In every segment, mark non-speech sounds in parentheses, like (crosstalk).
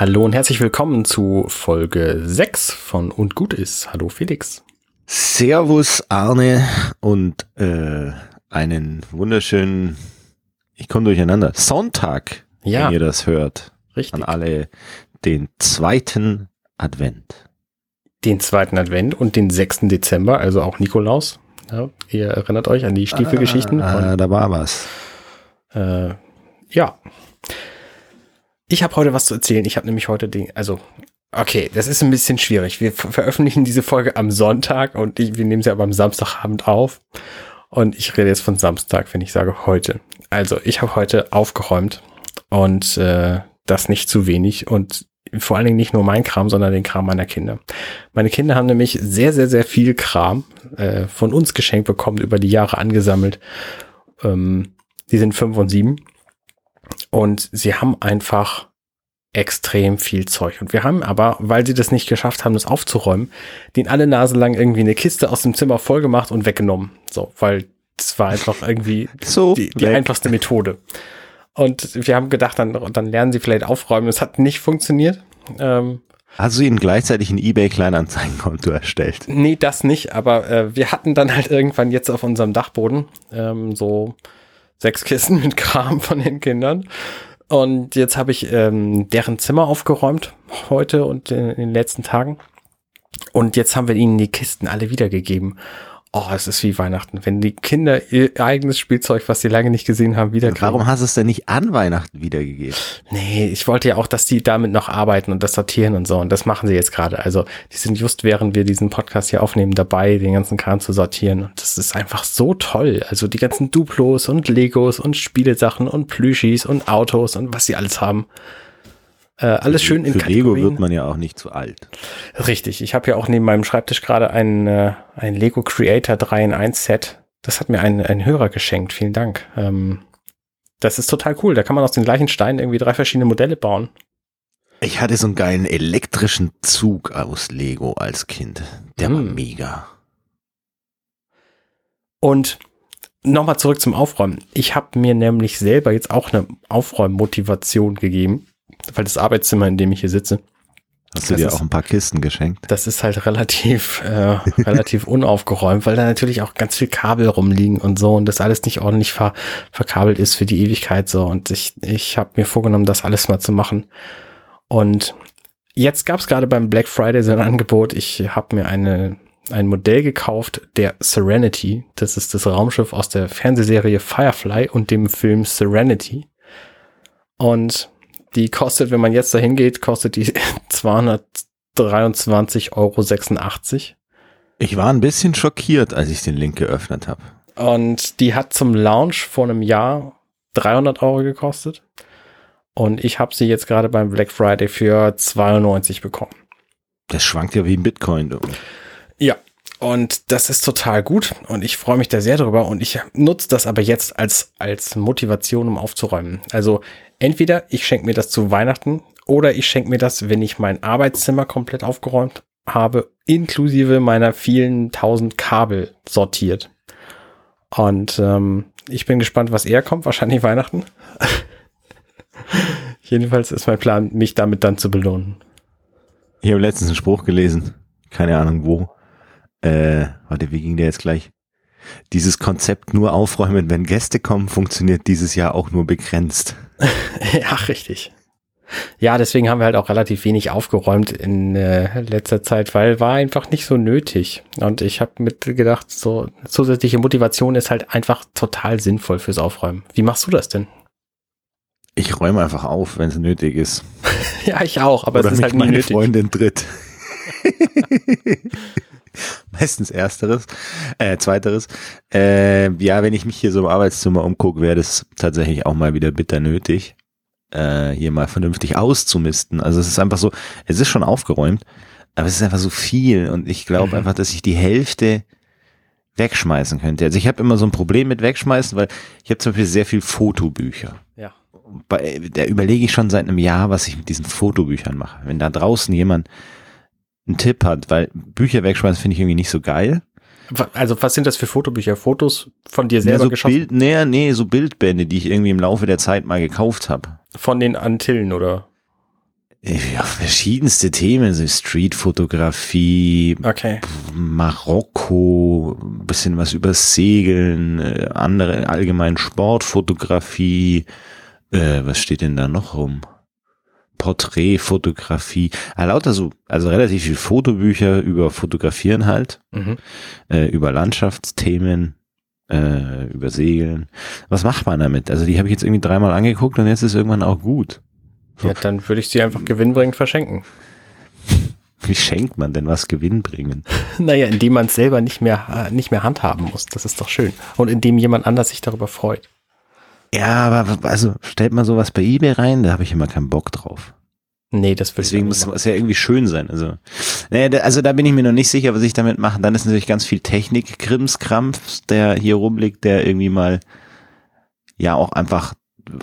Hallo und herzlich willkommen zu Folge 6 von Und gut ist. Hallo Felix. Servus Arne und äh, einen wunderschönen, ich komme durcheinander, Sonntag, Ja. wenn ihr das hört. Richtig. An alle den zweiten Advent. Den zweiten Advent und den 6. Dezember, also auch Nikolaus. Ja, ihr erinnert euch an die Stiefelgeschichten. Ah, da war was. Äh, ja. Ich habe heute was zu erzählen. Ich habe nämlich heute den, also, okay, das ist ein bisschen schwierig. Wir ver veröffentlichen diese Folge am Sonntag und ich, wir nehmen sie aber am Samstagabend auf. Und ich rede jetzt von Samstag, wenn ich sage heute. Also, ich habe heute aufgeräumt und äh, das nicht zu wenig und vor allen Dingen nicht nur mein Kram, sondern den Kram meiner Kinder. Meine Kinder haben nämlich sehr, sehr, sehr viel Kram äh, von uns geschenkt bekommen, über die Jahre angesammelt. Ähm, die sind fünf und sieben und sie haben einfach extrem viel Zeug. Und wir haben aber, weil sie das nicht geschafft haben, das aufzuräumen, den alle Nase lang irgendwie eine Kiste aus dem Zimmer voll gemacht und weggenommen. So, weil das war einfach irgendwie (laughs) So, die, die einfachste Methode. Und wir haben gedacht, dann, dann lernen sie vielleicht aufräumen. Es hat nicht funktioniert. Ähm, Hast du ihnen gleichzeitig ein eBay-Kleinanzeigenkonto erstellt? nee, das nicht, aber äh, wir hatten dann halt irgendwann jetzt auf unserem Dachboden ähm, so sechs Kisten mit Kram von den Kindern. Und jetzt habe ich ähm, deren Zimmer aufgeräumt heute und in, in den letzten Tagen. Und jetzt haben wir ihnen die Kisten alle wiedergegeben. Oh, es ist wie Weihnachten, wenn die Kinder ihr eigenes Spielzeug, was sie lange nicht gesehen haben, wiederkriegen. Warum hast du es denn nicht an Weihnachten wiedergegeben? Nee, ich wollte ja auch, dass die damit noch arbeiten und das sortieren und so. Und das machen sie jetzt gerade. Also, die sind just während wir diesen Podcast hier aufnehmen dabei, den ganzen Kram zu sortieren. Und das ist einfach so toll. Also, die ganzen Duplos und Legos und Spielesachen und Plüschis und Autos und was sie alles haben. Äh, alles schön in Für Lego wird man ja auch nicht zu alt. Richtig. Ich habe ja auch neben meinem Schreibtisch gerade ein, äh, ein Lego Creator 3 in 1 Set. Das hat mir ein, ein Hörer geschenkt. Vielen Dank. Ähm, das ist total cool. Da kann man aus den gleichen Steinen irgendwie drei verschiedene Modelle bauen. Ich hatte so einen geilen elektrischen Zug aus Lego als Kind. Der war Hm. mega. Und nochmal zurück zum Aufräumen. Ich habe mir nämlich selber jetzt auch eine Aufräummotivation gegeben, weil das Arbeitszimmer, in dem ich hier sitze, Hast du dir ist- auch ein paar Kisten geschenkt? das ist halt relativ, äh, relativ (laughs) unaufgeräumt, weil da natürlich auch ganz viel Kabel rumliegen und so und das alles nicht ordentlich ver verkabelt ist für die Ewigkeit so. Und ich, ich habe mir vorgenommen, das alles mal zu machen. Und jetzt gab es gerade beim Black Friday so ein Angebot. Ich habe mir eine, ein Modell gekauft, der Serenity. Das ist das Raumschiff aus der Fernsehserie Firefly und dem Film Serenity. Und die kostet, wenn man jetzt dahin geht, kostet die (laughs) 223,86 Euro. Ich war ein bisschen schockiert, als ich den Link geöffnet habe. Und die hat zum Launch vor einem Jahr 300 Euro gekostet. Und ich habe sie jetzt gerade beim Black Friday für 92 bekommen. Das schwankt ja wie ein Bitcoin. Du. Ja. Und das ist total gut und ich freue mich da sehr drüber und ich nutze das aber jetzt als, als Motivation, um aufzuräumen. Also entweder ich schenke mir das zu Weihnachten oder ich schenke mir das, wenn ich mein Arbeitszimmer komplett aufgeräumt habe, inklusive meiner vielen tausend Kabel sortiert. Und ähm, ich bin gespannt, was eher kommt, wahrscheinlich Weihnachten. (laughs) Jedenfalls ist mein Plan, mich damit dann zu belohnen. Ich habe letztens einen Spruch gelesen, keine Ahnung wo. Äh, warte, wie ging der jetzt gleich? Dieses Konzept nur aufräumen, wenn Gäste kommen, funktioniert dieses Jahr auch nur begrenzt. (laughs) Ja, richtig. Ja, deswegen haben wir halt auch relativ wenig aufgeräumt in äh, letzter Zeit, weil war einfach nicht so nötig. Und ich habe mit gedacht, so zusätzliche Motivation ist halt einfach total sinnvoll fürs Aufräumen. Wie machst du das denn? Ich räume einfach auf, wenn es nötig ist. (laughs) Ja, ich auch, aber Oder es ist halt nie meine nötig. Freundin tritt. (laughs) Meistens ersteres, äh, zweiteres. Äh, ja, wenn ich mich hier so im Arbeitszimmer umgucke, wäre das tatsächlich auch mal wieder bitter nötig, äh, hier mal vernünftig auszumisten. Also es ist einfach so, es ist schon aufgeräumt, aber es ist einfach so viel und ich glaube Mhm. einfach, dass ich die Hälfte wegschmeißen könnte. Also ich habe immer so ein Problem mit wegschmeißen, weil ich habe zum Beispiel sehr viel Fotobücher. Ja. Bei, da überlege ich schon seit einem Jahr, was ich mit diesen Fotobüchern mache. Wenn da draußen jemand einen Tipp hat, weil Bücher wegschmeißen finde ich irgendwie nicht so geil. Also was sind das für Fotobücher? Fotos von dir Ja, selber so geschossen? Bild, nee, nee, so Bildbände, die ich irgendwie im Laufe der Zeit mal gekauft habe. Von den Antillen oder? Ja, verschiedenste Themen, so Streetfotografie, Okay. Marokko, ein bisschen was über Segeln, äh, andere allgemein Sportfotografie, äh, was steht denn da noch rum? Porträtfotografie, ah, lauter so, also relativ viel Fotobücher über Fotografieren halt, Mhm. äh, über Landschaftsthemen, äh, über Segeln. Was macht man damit? Also die habe ich jetzt irgendwie dreimal angeguckt und jetzt ist irgendwann auch gut. Ja, dann würde ich sie einfach gewinnbringend verschenken. Wie schenkt man denn was gewinnbringend? (laughs) Naja, indem man es selber nicht mehr, äh, nicht mehr handhaben muss. Das ist doch schön. Und indem jemand anders sich darüber freut. Ja, aber also stellt man sowas bei eBay rein, da habe ich immer keinen Bock drauf. Nee, das würde Deswegen muss es ja irgendwie schön sein. Also, naja, da- also da bin ich mir noch nicht sicher, was ich damit mache. Dann ist natürlich ganz viel Technik, Krimskrampf, der hier rumliegt, der irgendwie mal ja auch einfach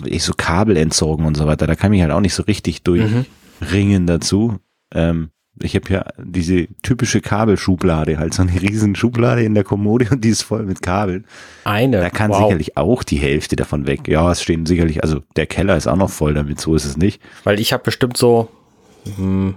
ich so Kabel entsorgen und so weiter. Da kann ich halt auch nicht so richtig Mhm. durchringen dazu. Ähm, ich habe ja diese typische Kabelschublade, halt so eine riesen Schublade in der Kommode und die ist voll mit Kabeln. Eine. Da kann wow. sicherlich auch die Hälfte davon weg. Ja, es stehen sicherlich, also der Keller ist auch noch voll damit, so ist es nicht. Weil ich habe bestimmt so, hm,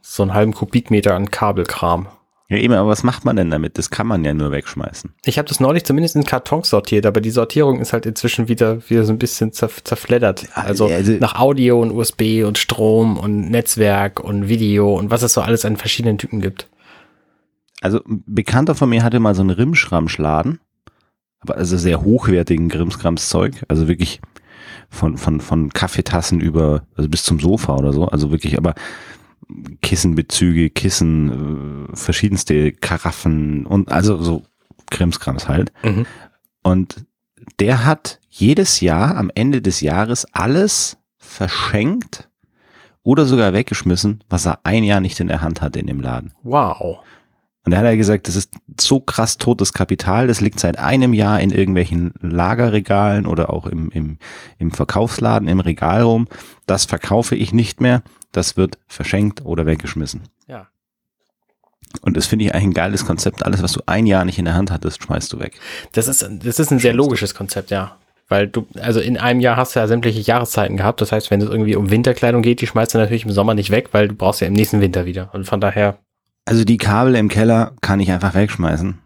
so einen halben Kubikmeter an Kabelkram. Ja, eben, aber was macht man denn damit? Das kann man ja nur wegschmeißen. Ich habe das neulich zumindest in Kartons sortiert, aber die Sortierung ist halt inzwischen wieder, wieder so ein bisschen zerf zerfleddert. Also, also- nach Audio und USB und Strom und Netzwerk und Video und was es so alles an verschiedenen Typen gibt. Also ein Bekannter von mir hatte mal so einen Rimschramschladen, aber also sehr hochwertigen Grimskrams-Zeug, also wirklich von, von, von Kaffeetassen über, also bis zum Sofa oder so, also wirklich, aber Kissenbezüge, Kissen, äh, verschiedenste Karaffen und also so Krimskrams halt. Mhm. Und der hat jedes Jahr am Ende des Jahres alles verschenkt oder sogar weggeschmissen, was er ein Jahr nicht in der Hand hatte in dem Laden. Wow. Und da hat er gesagt, das ist so krass totes Kapital, das liegt seit einem Jahr in irgendwelchen Lagerregalen oder auch im, im, im Verkaufsladen im Regal rum. Das verkaufe ich nicht mehr, das wird verschenkt oder weggeschmissen. Ja. Und das finde ich eigentlich ein geiles Konzept. Alles, was du ein Jahr nicht in der Hand hattest, schmeißt du weg. Das ist, das ist ein sehr logisches Konzept, ja. Weil du, also in einem Jahr hast du ja sämtliche Jahreszeiten gehabt. Das heißt, wenn es irgendwie um Winterkleidung geht, die schmeißt du natürlich im Sommer nicht weg, weil du brauchst ja im nächsten Winter wieder. Und von daher, Also die Kabel im Keller kann ich einfach wegschmeißen,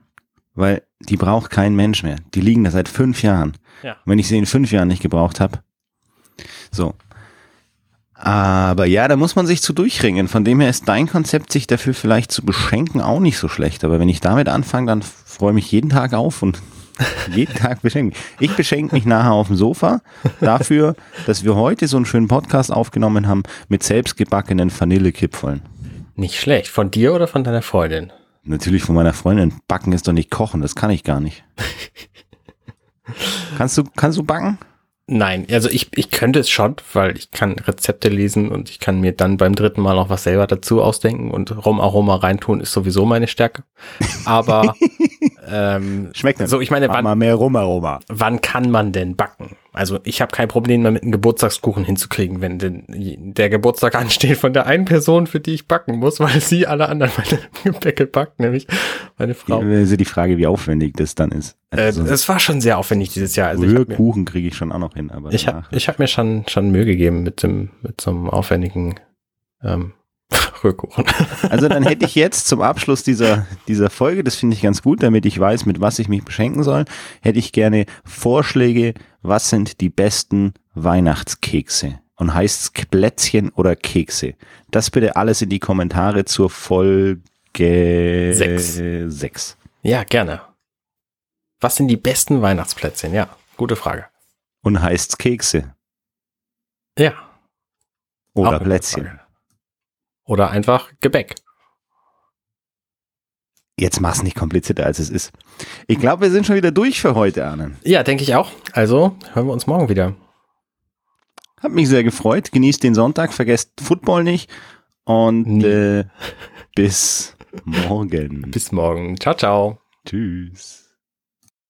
weil die braucht kein Mensch mehr. Die liegen da seit fünf Jahren. Ja. Und wenn ich sie in fünf Jahren nicht gebraucht habe, so. Aber ja, da muss man sich zu durchringen. Von dem her ist dein Konzept, sich dafür vielleicht zu beschenken, auch nicht so schlecht. Aber wenn ich damit anfange, dann freue ich mich jeden Tag auf und (laughs) jeden Tag beschenken. Ich beschenke mich nachher auf dem Sofa dafür, dass wir heute so einen schönen Podcast aufgenommen haben mit selbstgebackenen Vanillekipfeln. Nicht schlecht. Von dir oder von deiner Freundin? Natürlich von meiner Freundin. Backen ist doch nicht kochen, das kann ich gar nicht. (laughs) kannst du, kannst du backen? Nein, also ich, ich könnte es schon, weil ich kann Rezepte lesen und ich kann mir dann beim dritten Mal noch was selber dazu ausdenken und Rumaroma reintun ist sowieso meine Stärke. Aber (laughs) ähm, Schmeckt nicht. so, ich meine, wann, mal mehr Rumaroma. wann kann man denn backen? Also ich habe kein Problem damit, einen Geburtstagskuchen hinzukriegen, wenn denn der Geburtstag (laughs) ansteht von der einen Person, für die ich backen muss, weil sie alle anderen meine (laughs) Gebäcke backt, nämlich meine Frau. Also die Frage, wie aufwendig das dann ist. Äh, Also so es war schon sehr aufwendig dieses Jahr. Also habe Rührkuchen kriege ich schon auch noch hin, aber ich hab, danach- ich hab mir schon, schon Mühe gegeben mit dem, mit so einem aufwendigen ähm, Rührkuchen. (laughs) Also dann hätte ich jetzt zum Abschluss dieser, dieser Folge, das finde ich ganz gut, damit ich weiß, mit was ich mich beschenken soll, hätte ich gerne Vorschläge, was sind die besten Weihnachtskekse? Und heißt es Plätzchen oder Kekse? Das bitte alles in die Kommentare zur Folge Sechs. 6. Ja, gerne. Was sind die besten Weihnachtsplätzchen? Ja, gute Frage. Und heißt es Kekse Ja. oder Plätzchen? Oder einfach Gebäck. Jetzt mach's nicht komplizierter, als es ist. Ich glaube, wir sind schon wieder durch für heute, Arne. Ja, denke ich auch. Also hören wir uns morgen wieder. Hat mich sehr gefreut. Genießt den Sonntag, vergesst Football nicht und Nie. äh, bis morgen. Bis morgen. Ciao, ciao. Tschüss.